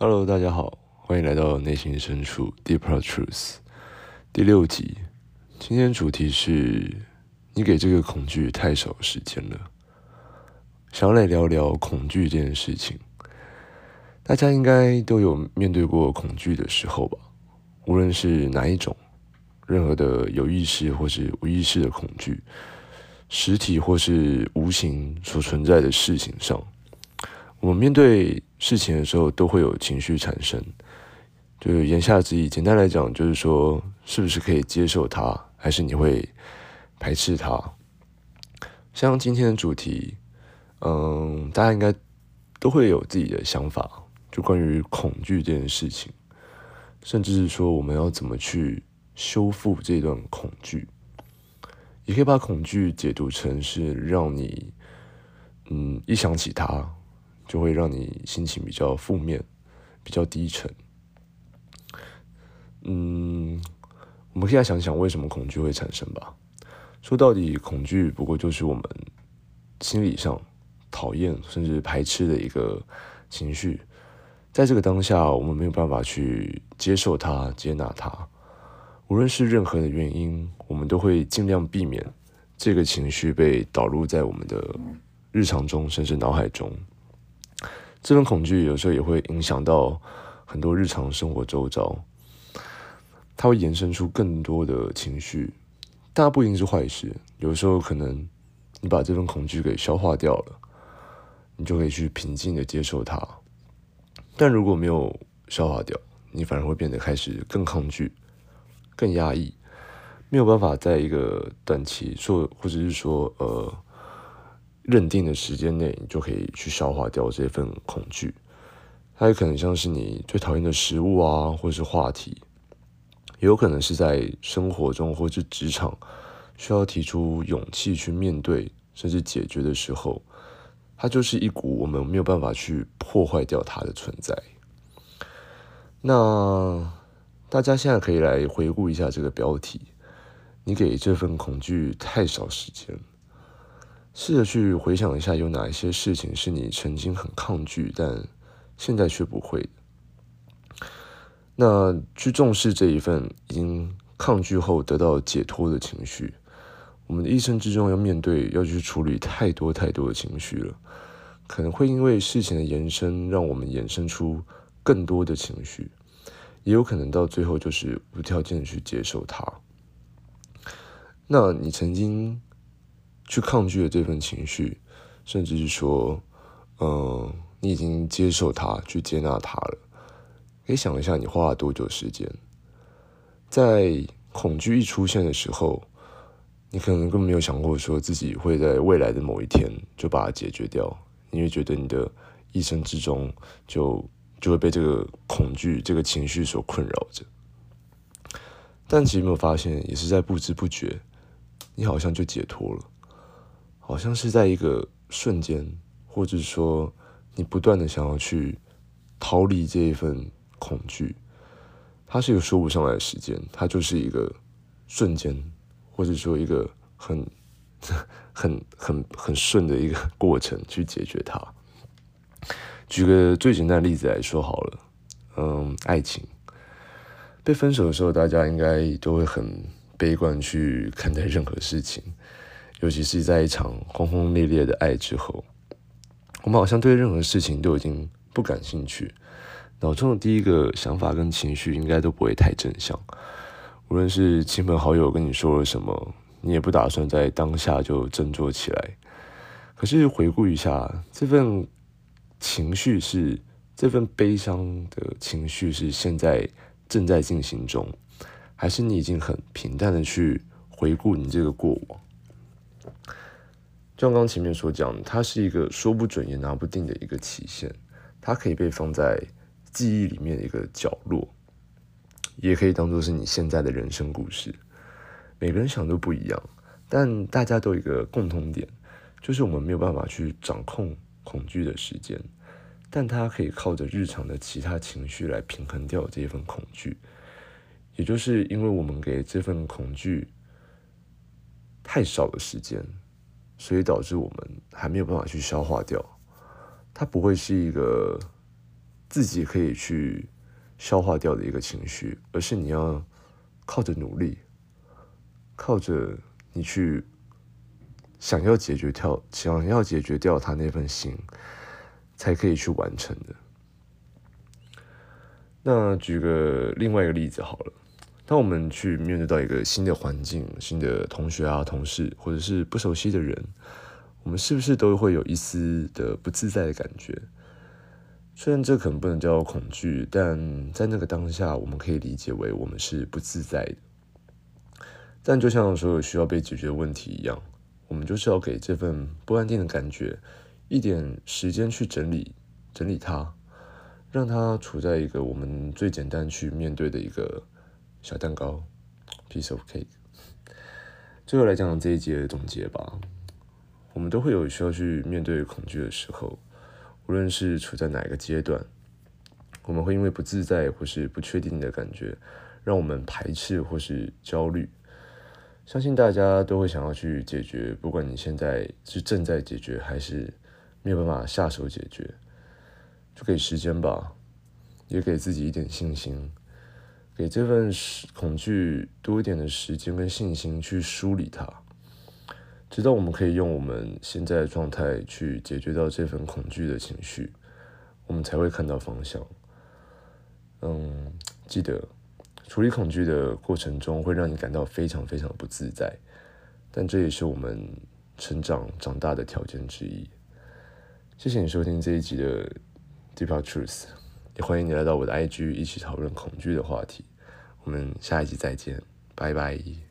Hello，大家好，欢迎来到内心深处 Deeper Truth 第六集。今天主题是你给这个恐惧太少时间了。想要来聊聊恐惧这件事情。大家应该都有面对过恐惧的时候吧？无论是哪一种，任何的有意识或是无意识的恐惧，实体或是无形所存在的事情上。我们面对事情的时候，都会有情绪产生。就是言下之意，简单来讲，就是说，是不是可以接受它，还是你会排斥它？像今天的主题，嗯，大家应该都会有自己的想法，就关于恐惧这件事情，甚至是说我们要怎么去修复这段恐惧，也可以把恐惧解读成是让你，嗯，一想起它。就会让你心情比较负面，比较低沉。嗯，我们可以来想想为什么恐惧会产生吧。说到底，恐惧不过就是我们心理上讨厌甚至排斥的一个情绪。在这个当下，我们没有办法去接受它、接纳它。无论是任何的原因，我们都会尽量避免这个情绪被导入在我们的日常中，甚至脑海中。这份恐惧有时候也会影响到很多日常生活周遭，它会延伸出更多的情绪，但它不一定是坏事。有时候可能你把这份恐惧给消化掉了，你就可以去平静的接受它。但如果没有消化掉，你反而会变得开始更抗拒、更压抑，没有办法在一个短期说，或者是说呃。认定的时间内，你就可以去消化掉这份恐惧。它也可能像是你最讨厌的食物啊，或是话题，也有可能是在生活中或是职场需要提出勇气去面对甚至解决的时候，它就是一股我们没有办法去破坏掉它的存在。那大家现在可以来回顾一下这个标题：你给这份恐惧太少时间。试着去回想一下，有哪一些事情是你曾经很抗拒，但现在却不会。那去重视这一份已经抗拒后得到解脱的情绪。我们的一生之中要面对，要去处理太多太多的情绪了，可能会因为事情的延伸，让我们衍生出更多的情绪，也有可能到最后就是无条件的去接受它。那你曾经去抗拒了这份情绪，甚至是说，嗯，你已经接受它，去接纳它了。可以想一下，你花了多久时间？在恐惧一出现的时候，你可能根本没有想过说自己会在未来的某一天就把它解决掉，因为觉得你的一生之中就就会被这个恐惧这个情绪所困扰着。但其实没有发现，也是在不知不觉，你好像就解脱了。好像是在一个瞬间，或者说你不断的想要去逃离这一份恐惧，它是一个说不上来的时间，它就是一个瞬间，或者说一个很 很很很顺的一个过程去解决它。举个最简单的例子来说好了，嗯，爱情被分手的时候，大家应该都会很悲观去看待任何事情。尤其是在一场轰轰烈烈的爱之后，我们好像对任何事情都已经不感兴趣，脑中的第一个想法跟情绪应该都不会太正向。无论是亲朋好友跟你说了什么，你也不打算在当下就振作起来。可是回顾一下，这份情绪是这份悲伤的情绪是现在正在进行中，还是你已经很平淡的去回顾你这个过往？就像刚刚前面所讲，它是一个说不准也拿不定的一个期限，它可以被放在记忆里面的一个角落，也可以当做是你现在的人生故事。每个人想都不一样，但大家都有一个共同点，就是我们没有办法去掌控恐惧的时间，但它可以靠着日常的其他情绪来平衡掉这一份恐惧。也就是因为我们给这份恐惧。太少的时间，所以导致我们还没有办法去消化掉。它不会是一个自己可以去消化掉的一个情绪，而是你要靠着努力，靠着你去想要解决掉、想要解决掉他那份心，才可以去完成的。那举个另外一个例子好了，当我们去面对到一个新的环境、新的同学啊、同事，或者是不熟悉的人，我们是不是都会有一丝的不自在的感觉？虽然这可能不能叫恐惧，但在那个当下，我们可以理解为我们是不自在的。但就像所有需要被解决的问题一样，我们就是要给这份不安定的感觉一点时间去整理、整理它，让它处在一个我们最简单去面对的一个小蛋糕 （piece of cake）。最后来讲这一节的总结吧，我们都会有需要去面对恐惧的时候。无论是处在哪个阶段，我们会因为不自在或是不确定的感觉，让我们排斥或是焦虑。相信大家都会想要去解决，不管你现在是正在解决，还是没有办法下手解决，就给时间吧，也给自己一点信心，给这份恐惧多一点的时间跟信心去梳理它。直到我们可以用我们现在的状态去解决到这份恐惧的情绪，我们才会看到方向。嗯，记得处理恐惧的过程中会让你感到非常非常不自在，但这也是我们成长长大的条件之一。谢谢你收听这一集的 Deep Truth，也欢迎你来到我的 IG 一起讨论恐惧的话题。我们下一集再见，拜拜。